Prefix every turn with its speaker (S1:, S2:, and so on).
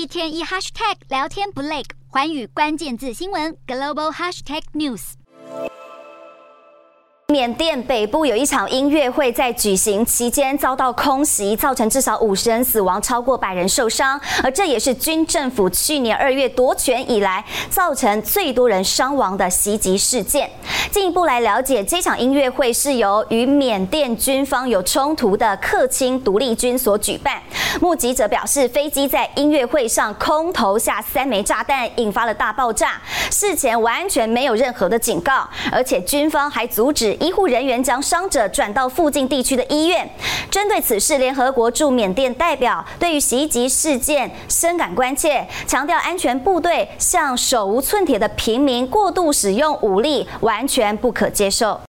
S1: 一天一 hashtag 聊天不累，环宇关键字新闻 global hashtag news。
S2: 缅甸北部有一场音乐会在举行期间遭到空袭，造成至少五十人死亡，超过百人受伤。而这也是军政府去年二月夺权以来造成最多人伤亡的袭击事件。进一步来了解，这场音乐会是由与缅甸军方有冲突的克钦独立军所举办。目击者表示，飞机在音乐会上空投下三枚炸弹，引发了大爆炸。事前完全没有任何的警告，而且军方还阻止。医护人员将伤者转到附近地区的医院。针对此事，联合国驻缅甸代表对于袭击事件深感关切，强调安全部队向手无寸铁的平民过度使用武力，完全不可接受。